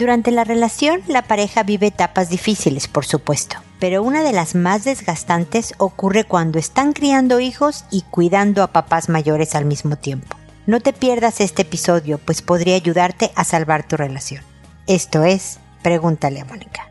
Durante la relación, la pareja vive etapas difíciles, por supuesto, pero una de las más desgastantes ocurre cuando están criando hijos y cuidando a papás mayores al mismo tiempo. No te pierdas este episodio, pues podría ayudarte a salvar tu relación. Esto es, pregúntale a Mónica.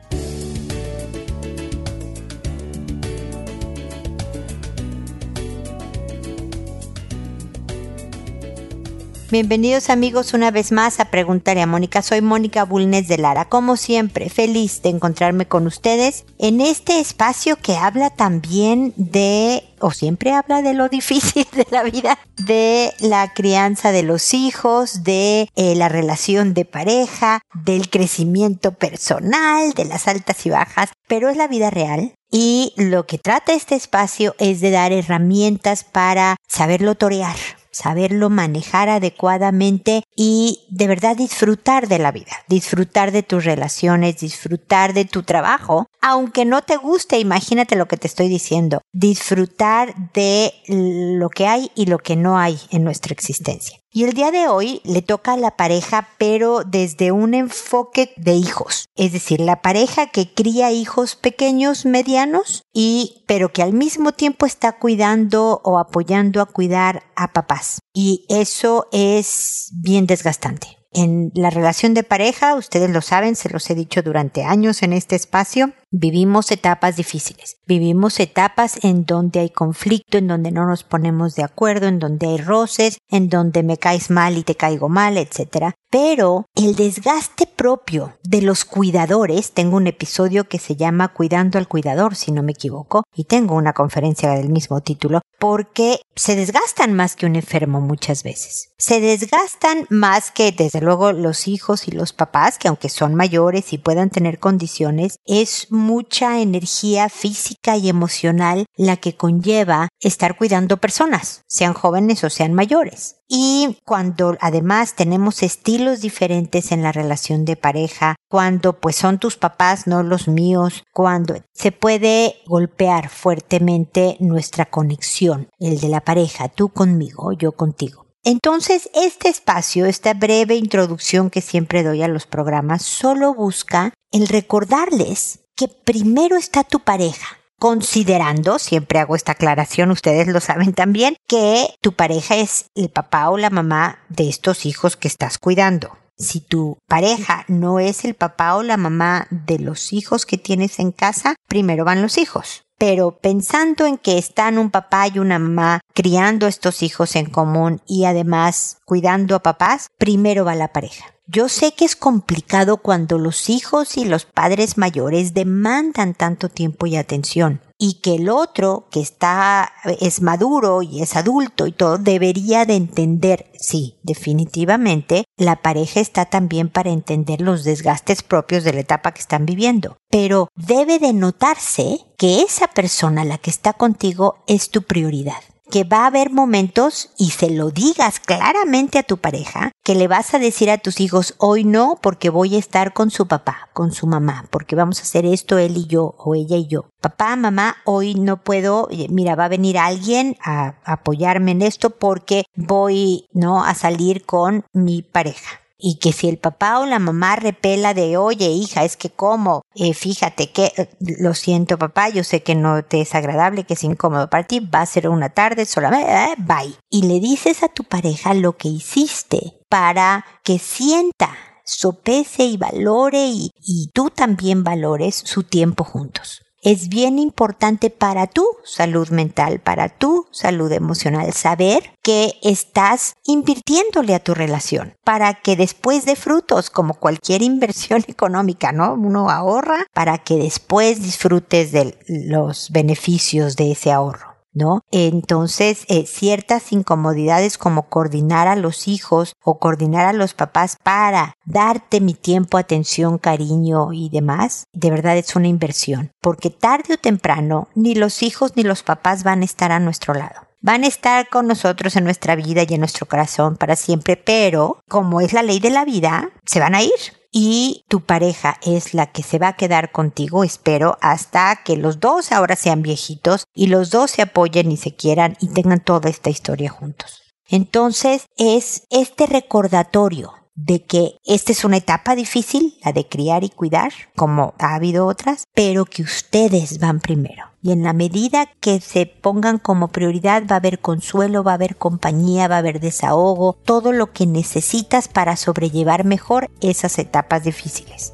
Bienvenidos amigos una vez más a Preguntarle a Mónica. Soy Mónica Bulnes de Lara. Como siempre, feliz de encontrarme con ustedes en este espacio que habla también de, o siempre habla de lo difícil de la vida, de la crianza de los hijos, de eh, la relación de pareja, del crecimiento personal, de las altas y bajas, pero es la vida real. Y lo que trata este espacio es de dar herramientas para saberlo torear, saberlo manejar adecuadamente y de verdad disfrutar de la vida, disfrutar de tus relaciones, disfrutar de tu trabajo, aunque no te guste, imagínate lo que te estoy diciendo, disfrutar de lo que hay y lo que no hay en nuestra existencia. Y el día de hoy le toca a la pareja, pero desde un enfoque de hijos. Es decir, la pareja que cría hijos pequeños, medianos, y, pero que al mismo tiempo está cuidando o apoyando a cuidar a papás. Y eso es bien desgastante. En la relación de pareja, ustedes lo saben, se los he dicho durante años en este espacio, Vivimos etapas difíciles, vivimos etapas en donde hay conflicto, en donde no nos ponemos de acuerdo, en donde hay roces, en donde me caes mal y te caigo mal, etc. Pero el desgaste propio de los cuidadores, tengo un episodio que se llama Cuidando al cuidador, si no me equivoco, y tengo una conferencia del mismo título, porque se desgastan más que un enfermo muchas veces. Se desgastan más que desde luego los hijos y los papás, que aunque son mayores y puedan tener condiciones, es mucha energía física y emocional la que conlleva estar cuidando personas, sean jóvenes o sean mayores. Y cuando además tenemos estilos diferentes en la relación de pareja, cuando pues son tus papás, no los míos, cuando se puede golpear fuertemente nuestra conexión, el de la pareja, tú conmigo, yo contigo. Entonces, este espacio, esta breve introducción que siempre doy a los programas, solo busca el recordarles que primero está tu pareja, considerando, siempre hago esta aclaración, ustedes lo saben también, que tu pareja es el papá o la mamá de estos hijos que estás cuidando. Si tu pareja no es el papá o la mamá de los hijos que tienes en casa, primero van los hijos. Pero pensando en que están un papá y una mamá criando estos hijos en común y además cuidando a papás, primero va la pareja. Yo sé que es complicado cuando los hijos y los padres mayores demandan tanto tiempo y atención y que el otro que está es maduro y es adulto y todo debería de entender, sí, definitivamente la pareja está también para entender los desgastes propios de la etapa que están viviendo, pero debe de notarse que esa persona la que está contigo es tu prioridad que va a haber momentos y se lo digas claramente a tu pareja, que le vas a decir a tus hijos, hoy no, porque voy a estar con su papá, con su mamá, porque vamos a hacer esto él y yo, o ella y yo. Papá, mamá, hoy no puedo, eh, mira, va a venir alguien a apoyarme en esto porque voy, no, a salir con mi pareja y que si el papá o la mamá repela de oye hija es que como eh, fíjate que eh, lo siento papá yo sé que no te es agradable que es incómodo para ti va a ser una tarde solamente eh, bye y le dices a tu pareja lo que hiciste para que sienta sopese y valore y tú también valores su tiempo juntos es bien importante para tu salud mental, para tu salud emocional, saber que estás invirtiéndole a tu relación para que después de frutos, como cualquier inversión económica, ¿no? Uno ahorra para que después disfrutes de los beneficios de ese ahorro. ¿No? Entonces, eh, ciertas incomodidades como coordinar a los hijos o coordinar a los papás para darte mi tiempo, atención, cariño y demás, de verdad es una inversión, porque tarde o temprano ni los hijos ni los papás van a estar a nuestro lado van a estar con nosotros en nuestra vida y en nuestro corazón para siempre, pero como es la ley de la vida, se van a ir y tu pareja es la que se va a quedar contigo, espero, hasta que los dos ahora sean viejitos y los dos se apoyen y se quieran y tengan toda esta historia juntos. Entonces es este recordatorio de que esta es una etapa difícil, la de criar y cuidar, como ha habido otras, pero que ustedes van primero. Y en la medida que se pongan como prioridad va a haber consuelo, va a haber compañía, va a haber desahogo, todo lo que necesitas para sobrellevar mejor esas etapas difíciles.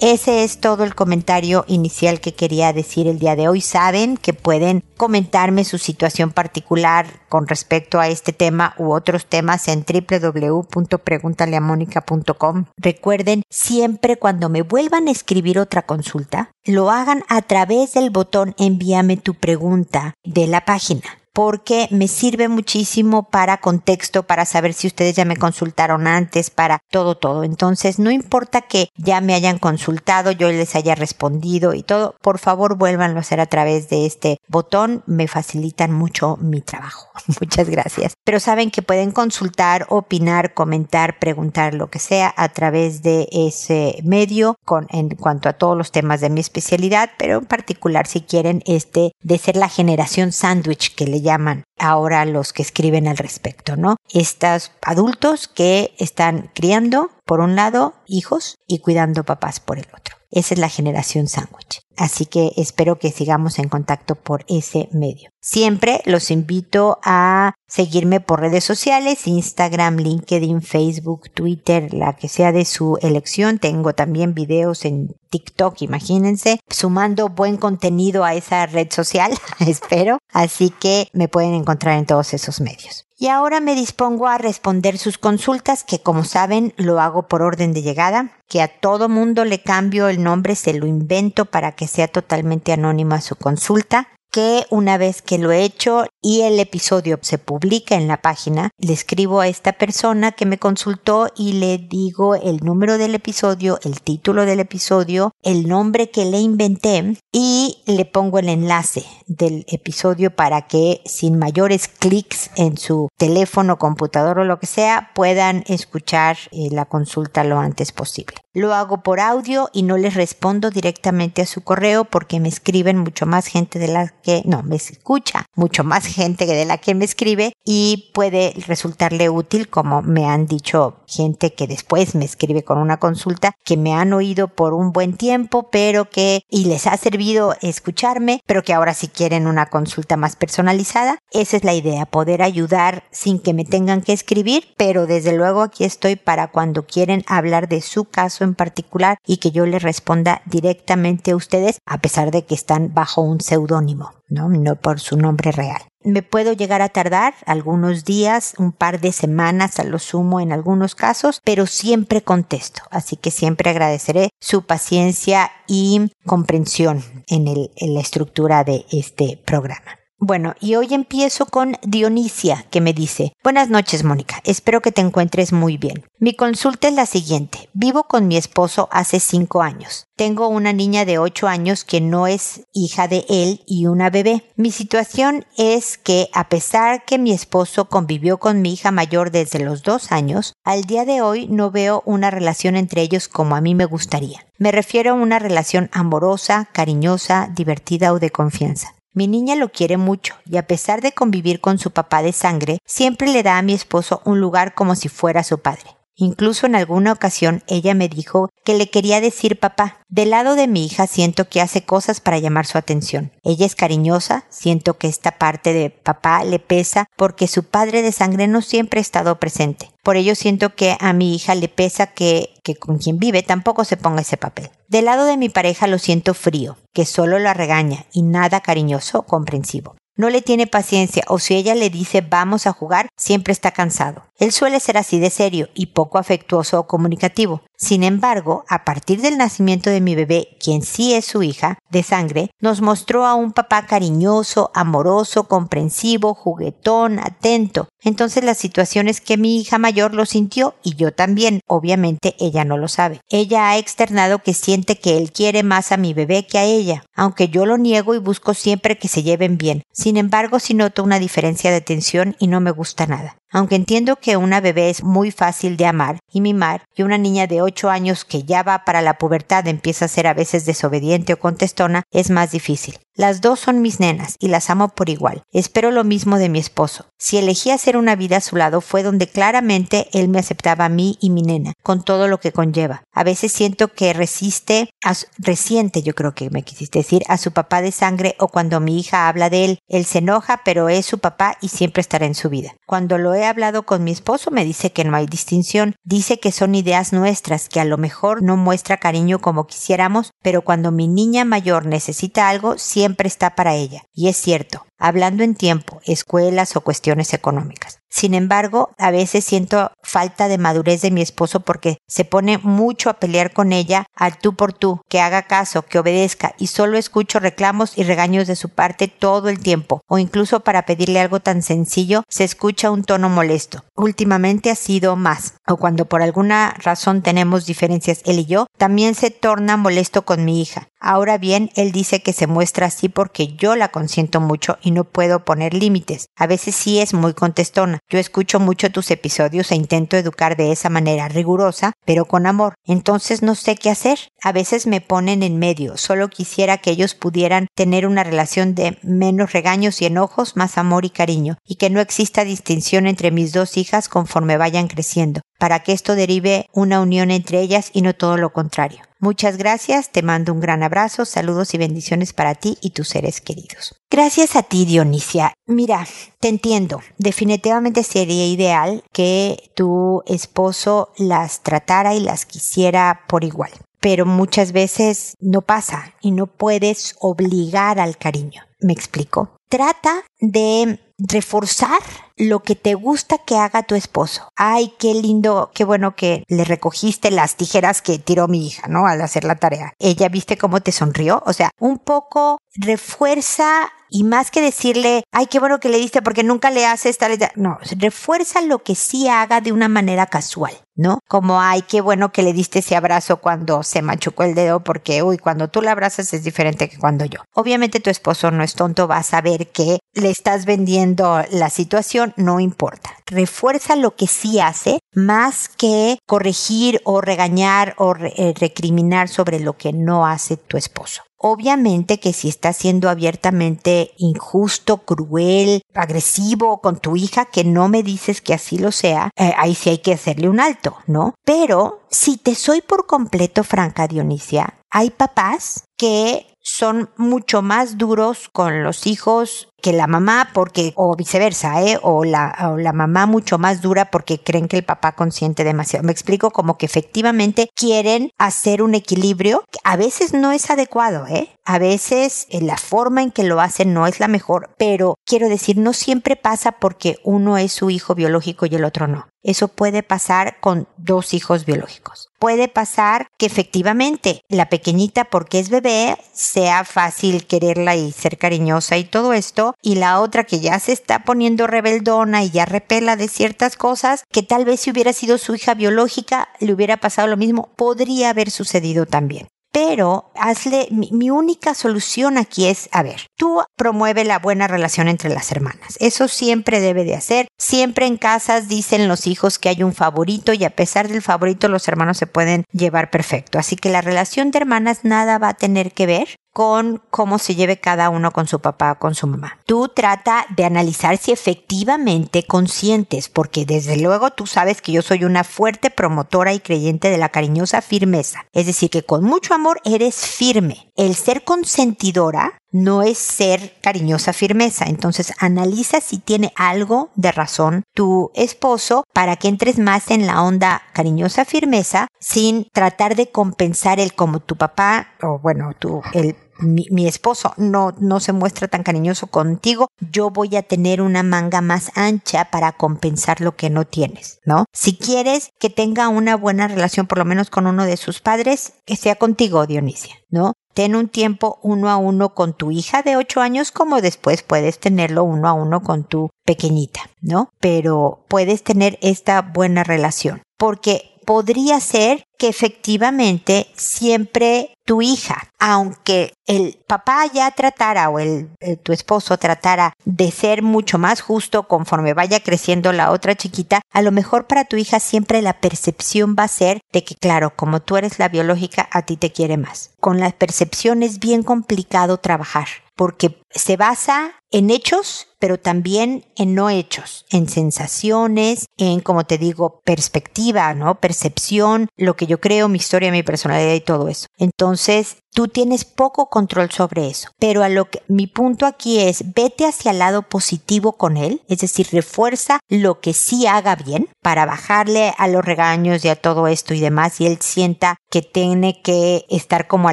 Ese es todo el comentario inicial que quería decir el día de hoy. Saben que pueden comentarme su situación particular con respecto a este tema u otros temas en www.preguntaleamónica.com. Recuerden, siempre cuando me vuelvan a escribir otra consulta, lo hagan a través del botón envíame tu pregunta de la página porque me sirve muchísimo para contexto, para saber si ustedes ya me consultaron antes, para todo, todo. Entonces, no importa que ya me hayan consultado, yo les haya respondido y todo, por favor vuélvanlo a hacer a través de este botón, me facilitan mucho mi trabajo. Muchas gracias. Pero saben que pueden consultar, opinar, comentar, preguntar lo que sea a través de ese medio en cuanto a todos los temas de mi especialidad, pero en particular si quieren este de ser la generación sándwich que le llaman ahora los que escriben al respecto, ¿no? Estos adultos que están criando, por un lado, hijos y cuidando papás por el otro. Esa es la generación sándwich. Así que espero que sigamos en contacto por ese medio. Siempre los invito a seguirme por redes sociales, Instagram, LinkedIn, Facebook, Twitter, la que sea de su elección. Tengo también videos en TikTok, imagínense, sumando buen contenido a esa red social, espero. Así que me pueden encontrar en todos esos medios. Y ahora me dispongo a responder sus consultas, que como saben lo hago por orden de llegada, que a todo mundo le cambio el nombre, se lo invento para que sea totalmente anónima su consulta que una vez que lo he hecho y el episodio se publica en la página, le escribo a esta persona que me consultó y le digo el número del episodio, el título del episodio, el nombre que le inventé y le pongo el enlace del episodio para que sin mayores clics en su teléfono, computador o lo que sea puedan escuchar eh, la consulta lo antes posible. Lo hago por audio y no les respondo directamente a su correo porque me escriben mucho más gente de la que, no, me escucha mucho más gente de la que me escribe y puede resultarle útil como me han dicho gente que después me escribe con una consulta que me han oído por un buen tiempo pero que y les ha servido escucharme pero que ahora si quieren una consulta más personalizada. Esa es la idea poder ayudar sin que me tengan que escribir pero desde luego aquí estoy para cuando quieren hablar de su caso en particular y que yo les responda directamente a ustedes a pesar de que están bajo un seudónimo, ¿no? Por su nombre real. Me puedo llegar a tardar algunos días, un par de semanas a lo sumo en algunos casos, pero siempre contesto. Así que siempre agradeceré su paciencia y comprensión en la estructura de este programa. Bueno, y hoy empiezo con Dionisia, que me dice, Buenas noches, Mónica, espero que te encuentres muy bien. Mi consulta es la siguiente. Vivo con mi esposo hace cinco años. Tengo una niña de ocho años que no es hija de él y una bebé. Mi situación es que a pesar que mi esposo convivió con mi hija mayor desde los dos años, al día de hoy no veo una relación entre ellos como a mí me gustaría. Me refiero a una relación amorosa, cariñosa, divertida o de confianza. Mi niña lo quiere mucho y a pesar de convivir con su papá de sangre, siempre le da a mi esposo un lugar como si fuera su padre. Incluso en alguna ocasión ella me dijo que le quería decir papá. Del lado de mi hija siento que hace cosas para llamar su atención. Ella es cariñosa, siento que esta parte de papá le pesa porque su padre de sangre no siempre ha estado presente. Por ello siento que a mi hija le pesa que, que con quien vive tampoco se ponga ese papel. Del lado de mi pareja lo siento frío, que solo la regaña y nada cariñoso comprensivo no le tiene paciencia o si ella le dice vamos a jugar, siempre está cansado. Él suele ser así de serio y poco afectuoso o comunicativo. Sin embargo, a partir del nacimiento de mi bebé, quien sí es su hija, de sangre, nos mostró a un papá cariñoso, amoroso, comprensivo, juguetón, atento. Entonces la situación es que mi hija mayor lo sintió y yo también. Obviamente ella no lo sabe. Ella ha externado que siente que él quiere más a mi bebé que a ella, aunque yo lo niego y busco siempre que se lleven bien. Sin embargo, sí noto una diferencia de atención y no me gusta nada. Aunque entiendo que una bebé es muy fácil de amar y mimar, y una niña de 8 años que ya va para la pubertad empieza a ser a veces desobediente o contestona, es más difícil. Las dos son mis nenas y las amo por igual. Espero lo mismo de mi esposo. Si elegí hacer una vida a su lado fue donde claramente él me aceptaba a mí y mi nena, con todo lo que conlleva. A veces siento que resiste, a resiente yo creo que me quisiste decir, a su papá de sangre o cuando mi hija habla de él, él se enoja, pero es su papá y siempre estará en su vida. Cuando lo he hablado con mi esposo me dice que no hay distinción, dice que son ideas nuestras, que a lo mejor no muestra cariño como quisiéramos, pero cuando mi niña mayor necesita algo, siempre está para ella. Y es cierto, hablando en tiempo, escuelas o cuestiones económicas. Sin embargo, a veces siento falta de madurez de mi esposo porque se pone mucho a pelear con ella al tú por tú, que haga caso, que obedezca y solo escucho reclamos y regaños de su parte todo el tiempo o incluso para pedirle algo tan sencillo se escucha un tono molesto. Últimamente ha sido más o cuando por alguna razón tenemos diferencias él y yo, también se torna molesto con mi hija. Ahora bien, él dice que se muestra así porque yo la consiento mucho no puedo poner límites. A veces sí es muy contestona. Yo escucho mucho tus episodios e intento educar de esa manera rigurosa, pero con amor. Entonces no sé qué hacer. A veces me ponen en medio. Solo quisiera que ellos pudieran tener una relación de menos regaños y enojos, más amor y cariño, y que no exista distinción entre mis dos hijas conforme vayan creciendo, para que esto derive una unión entre ellas y no todo lo contrario. Muchas gracias, te mando un gran abrazo, saludos y bendiciones para ti y tus seres queridos. Gracias a ti, Dionisia. Mira, te entiendo. Definitivamente sería ideal que tu esposo las tratara y las quisiera por igual. Pero muchas veces no pasa y no puedes obligar al cariño. ¿Me explico? Trata de reforzar lo que te gusta que haga tu esposo. Ay, qué lindo, qué bueno que le recogiste las tijeras que tiró mi hija, ¿no? Al hacer la tarea. Ella viste cómo te sonrió. O sea, un poco refuerza y más que decirle, ay, qué bueno que le diste porque nunca le haces tal, no, refuerza lo que sí haga de una manera casual, ¿no? Como, ay, qué bueno que le diste ese abrazo cuando se machucó el dedo porque, uy, cuando tú la abrazas es diferente que cuando yo. Obviamente tu esposo no es tonto, va a saber que le estás vendiendo la situación, no importa. Refuerza lo que sí hace más que corregir o regañar o eh, recriminar sobre lo que no hace tu esposo. Obviamente que si está siendo abiertamente injusto, cruel, agresivo con tu hija, que no me dices que así lo sea, eh, ahí sí hay que hacerle un alto, ¿no? Pero si te soy por completo franca, Dionisia, hay papás que son mucho más duros con los hijos que la mamá porque o viceversa, ¿eh? O la, o la mamá mucho más dura porque creen que el papá consiente demasiado. Me explico como que efectivamente quieren hacer un equilibrio que a veces no es adecuado, ¿eh? A veces eh, la forma en que lo hacen no es la mejor, pero quiero decir, no siempre pasa porque uno es su hijo biológico y el otro no. Eso puede pasar con dos hijos biológicos. Puede pasar que efectivamente la pequeñita, porque es bebé, sea fácil quererla y ser cariñosa y todo esto, y la otra que ya se está poniendo rebeldona y ya repela de ciertas cosas, que tal vez si hubiera sido su hija biológica le hubiera pasado lo mismo, podría haber sucedido también pero hazle, mi, única solución aquí es, a ver, tú promueve la buena relación entre las hermanas. Eso siempre debe de hacer. Siempre en casas dicen los hijos que hay un favorito y a pesar del favorito los hermanos se pueden llevar perfecto. Así que la relación de hermanas nada va a tener que ver con cómo se lleve cada uno con su papá o con su mamá. Tú trata de analizar si efectivamente conscientes, porque desde luego tú sabes que yo soy una fuerte promotora y creyente de la cariñosa firmeza. Es decir, que con mucho amor eres firme. El ser consentidora no es ser cariñosa firmeza. Entonces analiza si tiene algo de razón tu esposo para que entres más en la onda cariñosa firmeza sin tratar de compensar el como tu papá o bueno, tu el mi, esposo no, no se muestra tan cariñoso contigo, yo voy a tener una manga más ancha para compensar lo que no tienes, ¿no? Si quieres que tenga una buena relación por lo menos con uno de sus padres, que sea contigo, Dionisia, ¿no? Ten un tiempo uno a uno con tu hija de 8 años como después puedes tenerlo uno a uno con tu pequeñita, ¿no? Pero puedes tener esta buena relación porque podría ser que efectivamente siempre tu hija, aunque el papá ya tratara o el, tu esposo tratara de ser mucho más justo conforme vaya creciendo la otra chiquita, a lo mejor para tu hija siempre la percepción va a ser de que claro, como tú eres la biológica, a ti te quiere más. Con la percepción es bien complicado trabajar porque se basa en hechos, pero también en no hechos, en sensaciones, en, como te digo, perspectiva, ¿no? Percepción, lo que yo creo, mi historia, mi personalidad y todo eso. Entonces, tú tienes poco control sobre eso. Pero a lo que mi punto aquí es, vete hacia el lado positivo con él, es decir, refuerza lo que sí haga bien para bajarle a los regaños y a todo esto y demás y él sienta que tiene que estar como a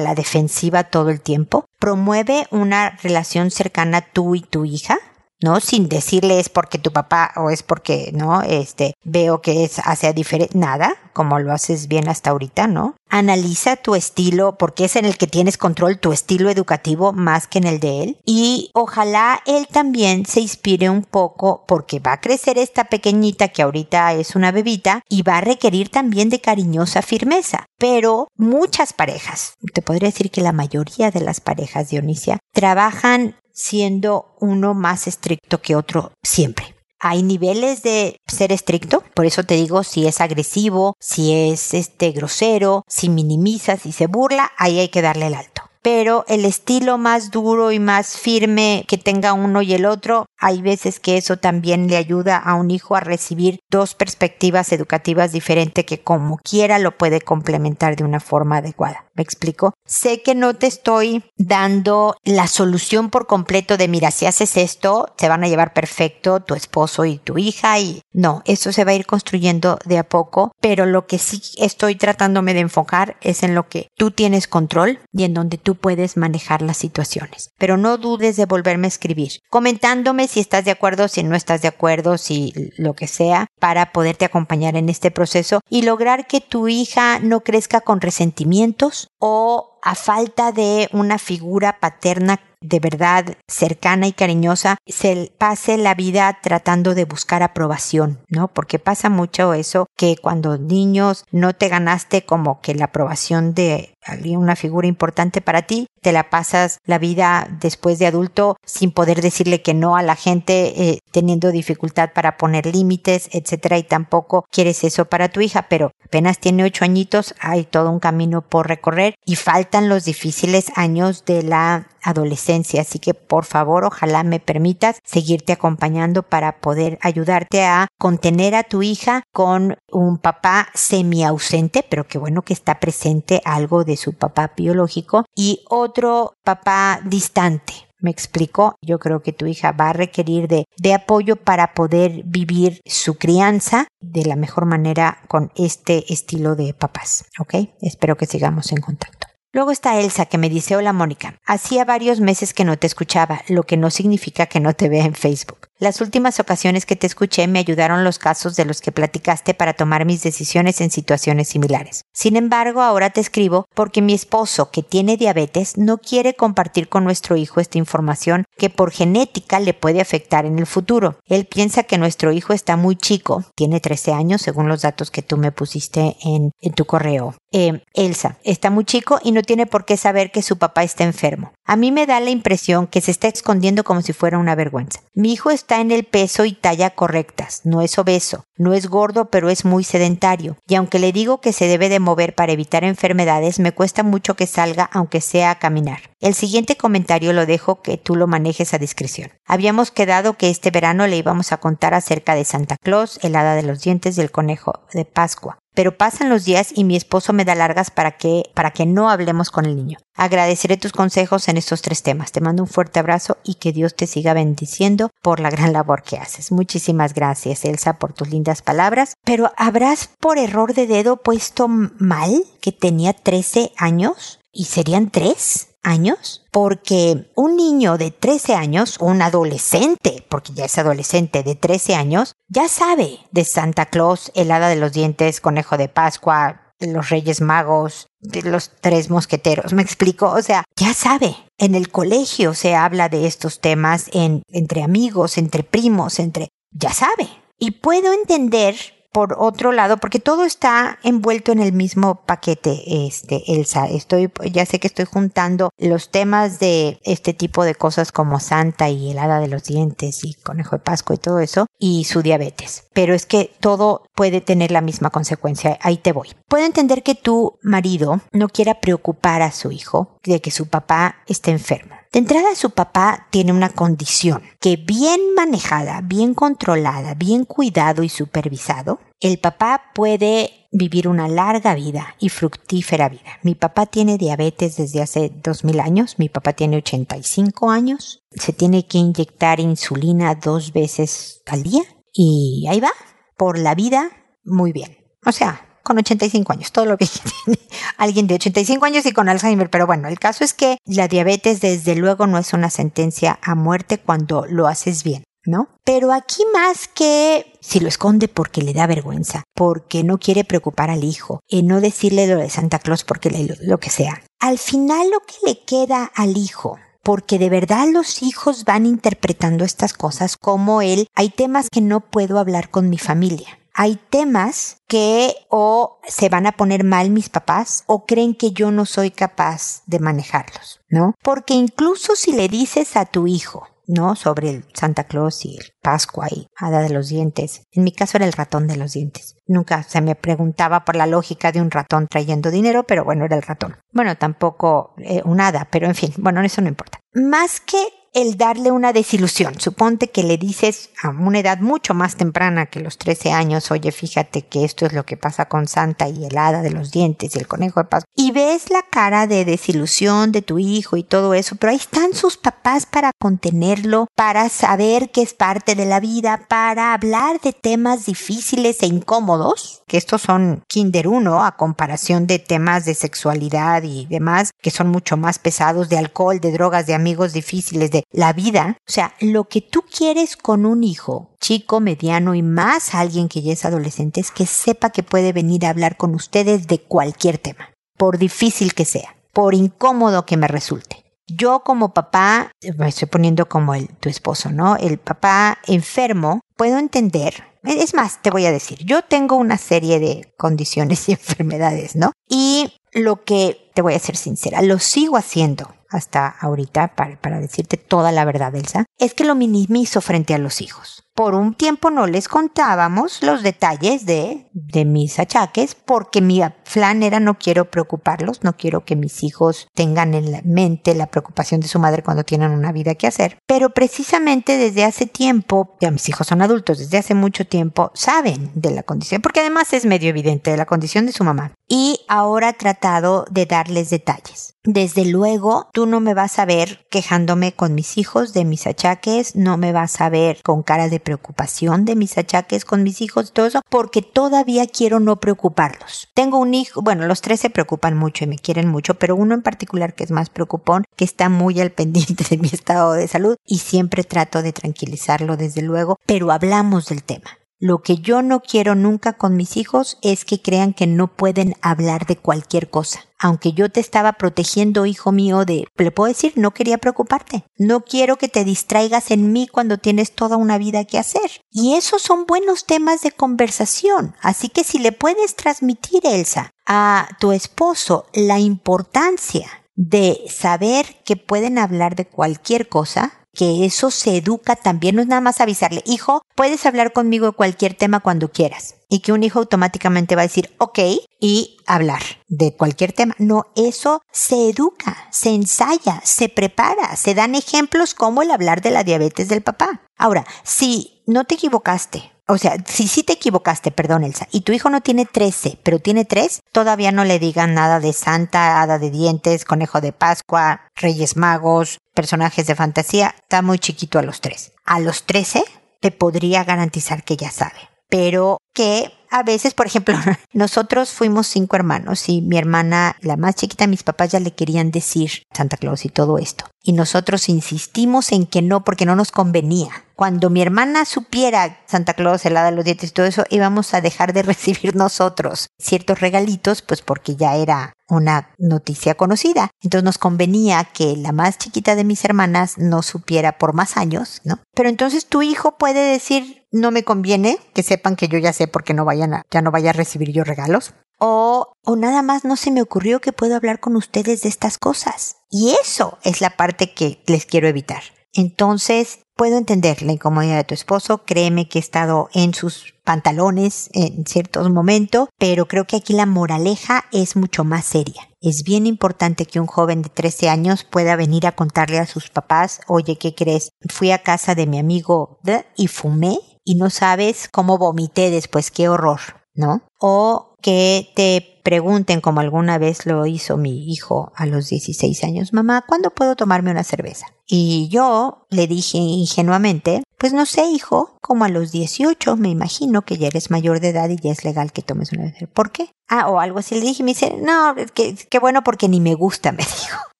la defensiva todo el tiempo. Promueve una relación cercana tú y tu hija ¿no? Sin decirle es porque tu papá o es porque, ¿no? Este, veo que es hacia diferente, nada, como lo haces bien hasta ahorita, ¿no? Analiza tu estilo porque es en el que tienes control, tu estilo educativo más que en el de él. Y ojalá él también se inspire un poco porque va a crecer esta pequeñita que ahorita es una bebita y va a requerir también de cariñosa firmeza. Pero muchas parejas, te podría decir que la mayoría de las parejas, Dionisia, trabajan siendo uno más estricto que otro siempre. Hay niveles de ser estricto, por eso te digo si es agresivo, si es este grosero, si minimiza, si se burla, ahí hay que darle el alto pero el estilo más duro y más firme que tenga uno y el otro, hay veces que eso también le ayuda a un hijo a recibir dos perspectivas educativas diferentes que como quiera lo puede complementar de una forma adecuada. ¿Me explico? Sé que no te estoy dando la solución por completo de mira, si haces esto, se van a llevar perfecto tu esposo y tu hija y no, eso se va a ir construyendo de a poco, pero lo que sí estoy tratándome de enfocar es en lo que tú tienes control y en donde puedes manejar las situaciones. Pero no dudes de volverme a escribir, comentándome si estás de acuerdo, si no estás de acuerdo, si lo que sea, para poderte acompañar en este proceso y lograr que tu hija no crezca con resentimientos o a falta de una figura paterna de verdad cercana y cariñosa se pase la vida tratando de buscar aprobación, ¿no? Porque pasa mucho eso que cuando niños no te ganaste como que la aprobación de alguien, una figura importante para ti, te la pasas la vida después de adulto sin poder decirle que no a la gente, eh, teniendo dificultad para poner límites, etcétera, y tampoco quieres eso para tu hija, pero apenas tiene ocho añitos, hay todo un camino por recorrer y faltan los difíciles años de la adolescencia. Así que por favor, ojalá me permitas seguirte acompañando para poder ayudarte a contener a tu hija con un papá semi ausente, pero que bueno que está presente algo de su papá biológico y otro papá distante. Me explico, yo creo que tu hija va a requerir de, de apoyo para poder vivir su crianza de la mejor manera con este estilo de papás. ¿Ok? Espero que sigamos en contacto. Luego está Elsa que me dice, hola Mónica, hacía varios meses que no te escuchaba, lo que no significa que no te vea en Facebook. Las últimas ocasiones que te escuché me ayudaron los casos de los que platicaste para tomar mis decisiones en situaciones similares. Sin embargo, ahora te escribo porque mi esposo, que tiene diabetes, no quiere compartir con nuestro hijo esta información que por genética le puede afectar en el futuro. Él piensa que nuestro hijo está muy chico, tiene 13 años según los datos que tú me pusiste en, en tu correo. Eh, Elsa, está muy chico y no tiene por qué saber que su papá está enfermo. A mí me da la impresión que se está escondiendo como si fuera una vergüenza. Mi hijo está en el peso y talla correctas, no es obeso, no es gordo, pero es muy sedentario, y aunque le digo que se debe de mover para evitar enfermedades, me cuesta mucho que salga aunque sea a caminar. El siguiente comentario lo dejo que tú lo manejes a discreción. Habíamos quedado que este verano le íbamos a contar acerca de Santa Claus, el hada de los dientes y el conejo de Pascua pero pasan los días y mi esposo me da largas para que, para que no hablemos con el niño. Agradeceré tus consejos en estos tres temas. Te mando un fuerte abrazo y que Dios te siga bendiciendo por la gran labor que haces. Muchísimas gracias, Elsa, por tus lindas palabras. Pero ¿habrás por error de dedo puesto mal que tenía 13 años? ¿Y serían tres? años? Porque un niño de 13 años, un adolescente, porque ya es adolescente de 13 años, ya sabe de Santa Claus, el hada de los dientes, conejo de Pascua, los Reyes Magos, de los tres mosqueteros, me explico, o sea, ya sabe. En el colegio se habla de estos temas en, entre amigos, entre primos, entre, ya sabe. Y puedo entender por otro lado, porque todo está envuelto en el mismo paquete, este, Elsa. Estoy, ya sé que estoy juntando los temas de este tipo de cosas como Santa y el hada de los dientes y conejo de Pascua y todo eso, y su diabetes. Pero es que todo puede tener la misma consecuencia. Ahí te voy. Puedo entender que tu marido no quiera preocupar a su hijo de que su papá esté enfermo. De entrada, su papá tiene una condición que bien manejada, bien controlada, bien cuidado y supervisado, el papá puede vivir una larga vida y fructífera vida. Mi papá tiene diabetes desde hace 2000 años, mi papá tiene 85 años, se tiene que inyectar insulina dos veces al día y ahí va, por la vida, muy bien. O sea, con 85 años, todo lo que tiene alguien de 85 años y con Alzheimer. Pero bueno, el caso es que la diabetes desde luego no es una sentencia a muerte cuando lo haces bien. ¿No? Pero aquí más que si lo esconde porque le da vergüenza, porque no quiere preocupar al hijo, y no decirle lo de Santa Claus porque le, lo que sea. Al final lo que le queda al hijo porque de verdad los hijos van interpretando estas cosas como él, hay temas que no puedo hablar con mi familia hay temas que o se van a poner mal mis papás o creen que yo no soy capaz de manejarlos, ¿no? Porque incluso si le dices a tu hijo, ¿no? Sobre el Santa Claus y el Pascua y Hada de los Dientes. En mi caso era el ratón de los dientes. Nunca se me preguntaba por la lógica de un ratón trayendo dinero, pero bueno, era el ratón. Bueno, tampoco eh, un hada, pero en fin, bueno, eso no importa. Más que el darle una desilusión. Suponte que le dices a una edad mucho más temprana que los 13 años, oye, fíjate que esto es lo que pasa con Santa y el hada de los dientes y el conejo de paz. Y ves la cara de desilusión de tu hijo y todo eso, pero ahí están sus papás para contenerlo, para saber que es parte de la vida, para hablar de temas difíciles e incómodos, que estos son Kinder 1 a comparación de temas de sexualidad y demás, que son mucho más pesados, de alcohol, de drogas, de amigos difíciles, de la vida, o sea, lo que tú quieres con un hijo, chico, mediano y más alguien que ya es adolescente, es que sepa que puede venir a hablar con ustedes de cualquier tema, por difícil que sea, por incómodo que me resulte. Yo como papá, me estoy poniendo como el, tu esposo, ¿no? El papá enfermo, puedo entender. Es más, te voy a decir, yo tengo una serie de condiciones y enfermedades, ¿no? Y lo que, te voy a ser sincera, lo sigo haciendo hasta ahorita para, para decirte toda la verdad, Elsa, es que lo minimizo frente a los hijos por un tiempo no les contábamos los detalles de, de mis achaques porque mi plan era no quiero preocuparlos, no quiero que mis hijos tengan en la mente la preocupación de su madre cuando tienen una vida que hacer. Pero precisamente desde hace tiempo, ya mis hijos son adultos, desde hace mucho tiempo saben de la condición, porque además es medio evidente de la condición de su mamá. Y ahora he tratado de darles detalles. Desde luego, tú no me vas a ver quejándome con mis hijos de mis achaques, no me vas a ver con cara de preocupación de mis achaques con mis hijos y todo eso, porque todavía quiero no preocuparlos. Tengo un hijo, bueno, los tres se preocupan mucho y me quieren mucho, pero uno en particular que es más preocupón, que está muy al pendiente de mi estado de salud y siempre trato de tranquilizarlo desde luego, pero hablamos del tema. Lo que yo no quiero nunca con mis hijos es que crean que no pueden hablar de cualquier cosa. Aunque yo te estaba protegiendo, hijo mío, de, le puedo decir, no quería preocuparte. No quiero que te distraigas en mí cuando tienes toda una vida que hacer. Y esos son buenos temas de conversación. Así que si le puedes transmitir, Elsa, a tu esposo la importancia de saber que pueden hablar de cualquier cosa, que eso se educa también, no es nada más avisarle, hijo, puedes hablar conmigo de cualquier tema cuando quieras. Y que un hijo automáticamente va a decir, ok, y hablar de cualquier tema. No, eso se educa, se ensaya, se prepara, se dan ejemplos como el hablar de la diabetes del papá. Ahora, si no te equivocaste, o sea, si sí te equivocaste, perdón, Elsa, y tu hijo no tiene 13, pero tiene 3, todavía no le digan nada de Santa, Hada de Dientes, Conejo de Pascua, Reyes Magos, personajes de fantasía. Está muy chiquito a los 3. A los 13 te podría garantizar que ya sabe. Pero que a veces, por ejemplo, nosotros fuimos cinco hermanos y mi hermana, la más chiquita, mis papás ya le querían decir Santa Claus y todo esto. Y nosotros insistimos en que no, porque no nos convenía. Cuando mi hermana supiera Santa Claus, helada de los dientes y todo eso, íbamos a dejar de recibir nosotros ciertos regalitos, pues porque ya era una noticia conocida. Entonces nos convenía que la más chiquita de mis hermanas no supiera por más años, ¿no? Pero entonces tu hijo puede decir, no me conviene que sepan que yo ya sé porque no vayan a, ya no vaya a recibir yo regalos. O, o nada más no se me ocurrió que puedo hablar con ustedes de estas cosas. Y eso es la parte que les quiero evitar. Entonces, puedo entender la incomodidad de tu esposo, créeme que he estado en sus pantalones en ciertos momentos, pero creo que aquí la moraleja es mucho más seria. Es bien importante que un joven de 13 años pueda venir a contarle a sus papás, oye, ¿qué crees? Fui a casa de mi amigo y fumé y no sabes cómo vomité después, qué horror, ¿no? O que te pregunten, como alguna vez lo hizo mi hijo a los 16 años, mamá, ¿cuándo puedo tomarme una cerveza? Y yo le dije ingenuamente, pues no sé, hijo, como a los 18, me imagino que ya eres mayor de edad y ya es legal que tomes una cerveza. ¿Por qué? Ah, o algo así le dije y me dice, no, qué bueno porque ni me gusta, me dijo.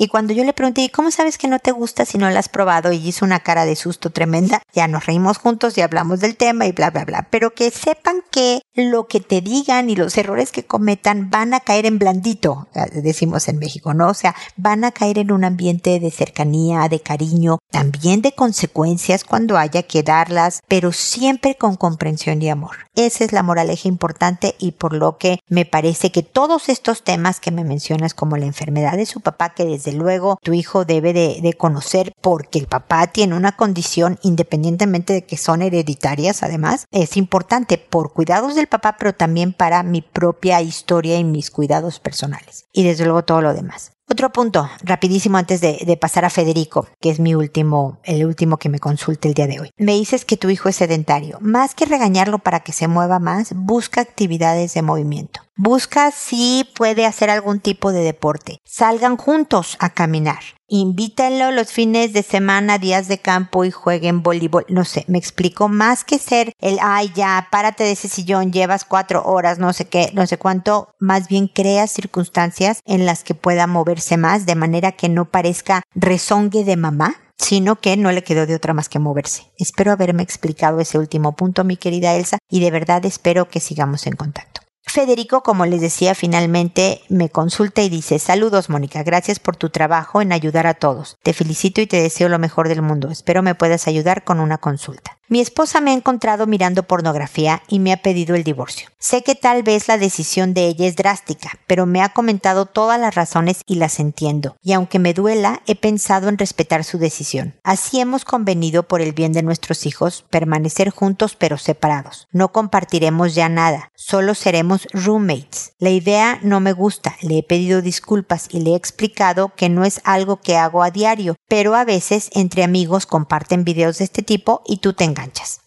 Y cuando yo le pregunté, ¿y cómo sabes que no te gusta si no la has probado? Y hizo una cara de susto tremenda. Ya nos reímos juntos y hablamos del tema y bla, bla, bla. Pero que sepan que lo que te digan y los errores que cometan van a caer en blandito, eh, decimos en México, ¿no? O sea, van a caer en un ambiente de cercanía, de cariño, también de consecuencias cuando haya que darlas, pero siempre con comprensión y amor. Esa es la moraleja importante y por lo que me parece que todos estos temas que me mencionas como la enfermedad de su papá, que desde luego tu hijo debe de, de conocer porque el papá tiene una condición independientemente de que son hereditarias, además, es importante por cuidados del papá, pero también para mi propia historia y mis cuidados personales. Y desde luego todo lo demás. Otro punto, rapidísimo antes de, de, pasar a Federico, que es mi último, el último que me consulte el día de hoy. Me dices que tu hijo es sedentario. Más que regañarlo para que se mueva más, busca actividades de movimiento. Busca si puede hacer algún tipo de deporte. Salgan juntos a caminar. Invítenlo los fines de semana, días de campo y jueguen voleibol. No sé, me explico más que ser el, ay, ya, párate de ese sillón, llevas cuatro horas, no sé qué, no sé cuánto. Más bien crea circunstancias en las que pueda moverse más de manera que no parezca rezongue de mamá, sino que no le quedó de otra más que moverse. Espero haberme explicado ese último punto, mi querida Elsa, y de verdad espero que sigamos en contacto. Federico, como les decía, finalmente me consulta y dice, saludos Mónica, gracias por tu trabajo en ayudar a todos. Te felicito y te deseo lo mejor del mundo. Espero me puedas ayudar con una consulta. Mi esposa me ha encontrado mirando pornografía y me ha pedido el divorcio. Sé que tal vez la decisión de ella es drástica, pero me ha comentado todas las razones y las entiendo, y aunque me duela, he pensado en respetar su decisión. Así hemos convenido por el bien de nuestros hijos permanecer juntos pero separados. No compartiremos ya nada, solo seremos roommates. La idea no me gusta, le he pedido disculpas y le he explicado que no es algo que hago a diario, pero a veces entre amigos comparten videos de este tipo y tú te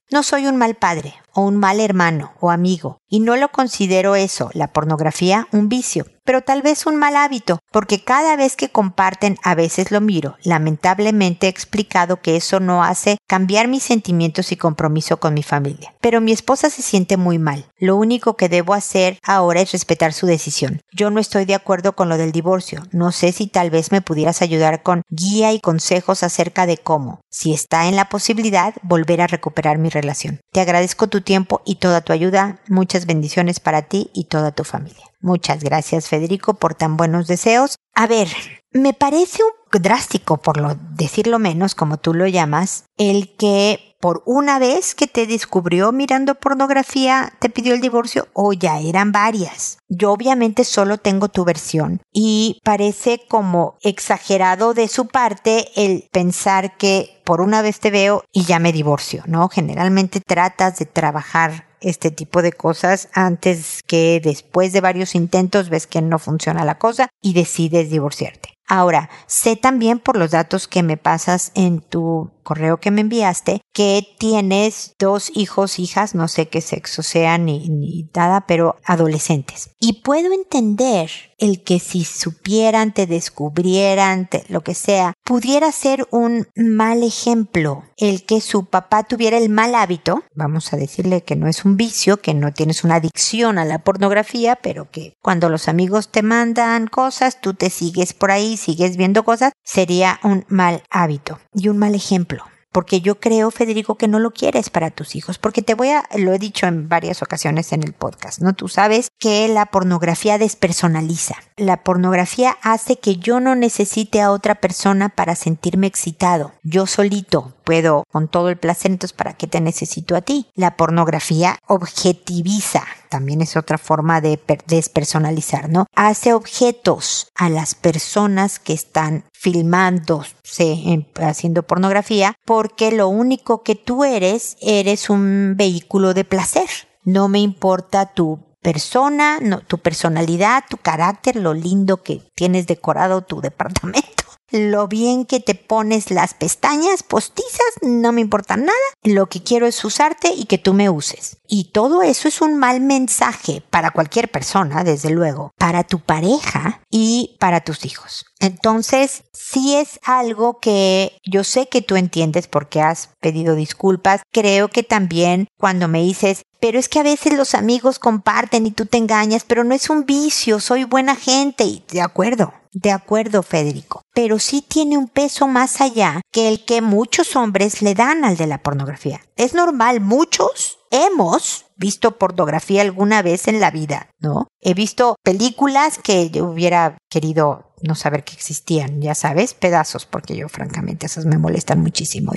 No soy un mal padre, o un mal hermano o amigo, y no lo considero eso, la pornografía, un vicio, pero tal vez un mal hábito, porque cada vez que comparten a veces lo miro. Lamentablemente he explicado que eso no hace cambiar mis sentimientos y compromiso con mi familia. Pero mi esposa se siente muy mal. Lo único que debo hacer ahora es respetar su decisión. Yo no estoy de acuerdo con lo del divorcio. No sé si tal vez me pudieras ayudar con guía y consejos acerca de cómo, si está en la posibilidad, volver a recuperar mi relación. Te agradezco tu tiempo y toda tu ayuda. Muchas bendiciones para ti y toda tu familia. Muchas gracias Federico por tan buenos deseos. A ver, me parece un drástico, por lo decirlo menos, como tú lo llamas, el que por una vez que te descubrió mirando pornografía te pidió el divorcio o ya eran varias. Yo obviamente solo tengo tu versión y parece como exagerado de su parte el pensar que por una vez te veo y ya me divorcio, ¿no? Generalmente tratas de trabajar este tipo de cosas antes que después de varios intentos ves que no funciona la cosa y decides divorciarte. Ahora, sé también por los datos que me pasas en tu correo que me enviaste que tienes dos hijos, hijas, no sé qué sexo sean ni, ni nada, pero adolescentes. Y puedo entender el que si supieran, te descubrieran, lo que sea, pudiera ser un mal ejemplo. El que su papá tuviera el mal hábito, vamos a decirle que no es un vicio, que no tienes una adicción a la pornografía, pero que cuando los amigos te mandan cosas, tú te sigues por ahí, sigues viendo cosas, sería un mal hábito y un mal ejemplo. Porque yo creo, Federico, que no lo quieres para tus hijos, porque te voy a, lo he dicho en varias ocasiones en el podcast, ¿no? Tú sabes que la pornografía despersonaliza. La pornografía hace que yo no necesite a otra persona para sentirme excitado. Yo solito puedo con todo el placer, entonces ¿para qué te necesito a ti? La pornografía objetiviza, también es otra forma de despersonalizar, ¿no? Hace objetos a las personas que están filmándose, haciendo pornografía, porque lo único que tú eres, eres un vehículo de placer. No me importa tu persona, no, tu personalidad, tu carácter, lo lindo que tienes decorado tu departamento lo bien que te pones las pestañas postizas, no me importa nada. Lo que quiero es usarte y que tú me uses. Y todo eso es un mal mensaje para cualquier persona, desde luego, para tu pareja y para tus hijos. Entonces, si es algo que yo sé que tú entiendes porque has pedido disculpas. Creo que también cuando me dices, pero es que a veces los amigos comparten y tú te engañas, pero no es un vicio, soy buena gente. Y de acuerdo, de acuerdo, Federico. Pero sí tiene un peso más allá que el que muchos hombres le dan al de la pornografía. Es normal, muchos hemos visto pornografía alguna vez en la vida, ¿no? He visto películas que yo hubiera querido no saber que existían, ya sabes, pedazos, porque yo francamente esas me molestan muchísimo.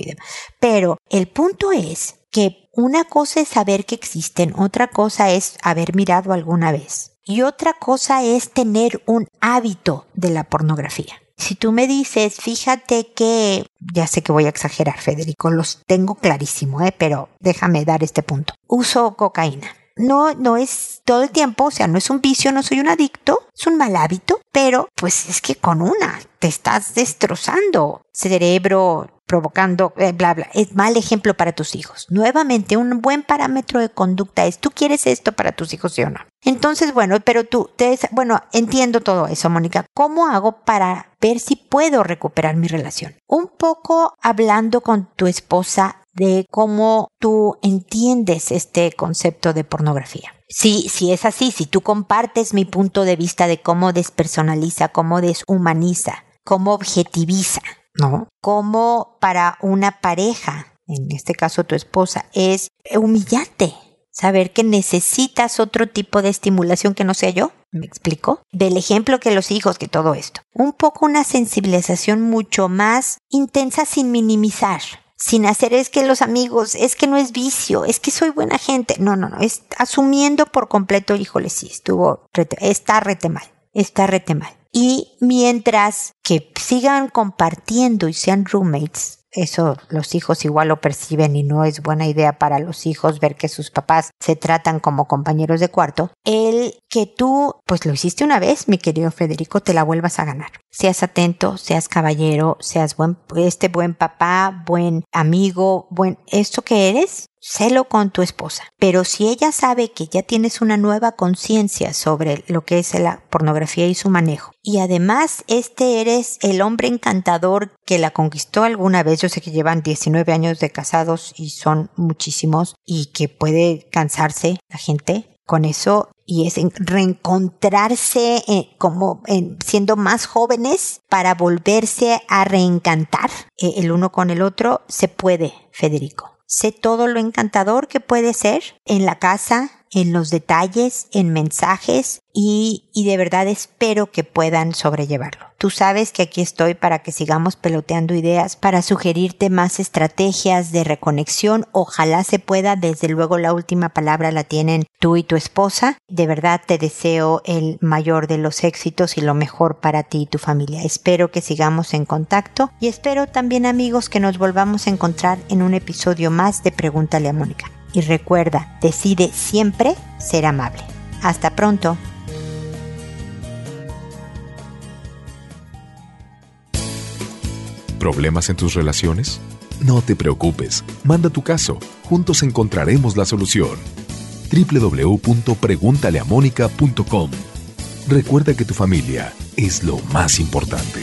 Pero el punto es que una cosa es saber que existen, otra cosa es haber mirado alguna vez. Y otra cosa es tener un hábito de la pornografía. Si tú me dices, fíjate que, ya sé que voy a exagerar, Federico, los tengo clarísimo, ¿eh? pero déjame dar este punto. Uso cocaína. No, no es todo el tiempo, o sea, no es un vicio, no soy un adicto, es un mal hábito, pero pues es que con una te estás destrozando cerebro, provocando, eh, bla, bla. Es mal ejemplo para tus hijos. Nuevamente, un buen parámetro de conducta es, ¿tú quieres esto para tus hijos, sí o no? Entonces, bueno, pero tú, te, bueno, entiendo todo eso, Mónica. ¿Cómo hago para ver si puedo recuperar mi relación? Un poco hablando con tu esposa de cómo tú entiendes este concepto de pornografía. Sí, si es así, si tú compartes mi punto de vista de cómo despersonaliza, cómo deshumaniza, cómo objetiviza, ¿no? Cómo para una pareja, en este caso tu esposa, es humillante saber que necesitas otro tipo de estimulación que no sea yo. ¿Me explico? Del ejemplo que los hijos, que todo esto. Un poco una sensibilización mucho más intensa sin minimizar. Sin hacer es que los amigos, es que no es vicio, es que soy buena gente. No, no, no. Es asumiendo por completo, híjole, sí, estuvo, está rete mal. Está rete mal. Y mientras que sigan compartiendo y sean roommates, eso los hijos igual lo perciben y no es buena idea para los hijos ver que sus papás se tratan como compañeros de cuarto, el que tú, pues lo hiciste una vez, mi querido Federico, te la vuelvas a ganar. Seas atento, seas caballero, seas buen, este buen papá, buen amigo, buen, esto que eres, Celo con tu esposa. Pero si ella sabe que ya tienes una nueva conciencia sobre lo que es la pornografía y su manejo, y además este eres el hombre encantador que la conquistó alguna vez, yo sé que llevan 19 años de casados y son muchísimos, y que puede cansarse la gente con eso y es reencontrarse eh, como siendo más jóvenes para volverse a reencantar eh, el uno con el otro se puede Federico. Sé todo lo encantador que puede ser en la casa, en los detalles, en mensajes y, y de verdad espero que puedan sobrellevarlo. Tú sabes que aquí estoy para que sigamos peloteando ideas, para sugerirte más estrategias de reconexión. Ojalá se pueda, desde luego la última palabra la tienen tú y tu esposa. De verdad te deseo el mayor de los éxitos y lo mejor para ti y tu familia. Espero que sigamos en contacto y espero también amigos que nos volvamos a encontrar en un episodio más de Pregúntale a Mónica. Y recuerda, decide siempre ser amable. Hasta pronto. ¿Problemas en tus relaciones? No te preocupes, manda tu caso, juntos encontraremos la solución. www.preguntaleamónica.com Recuerda que tu familia es lo más importante.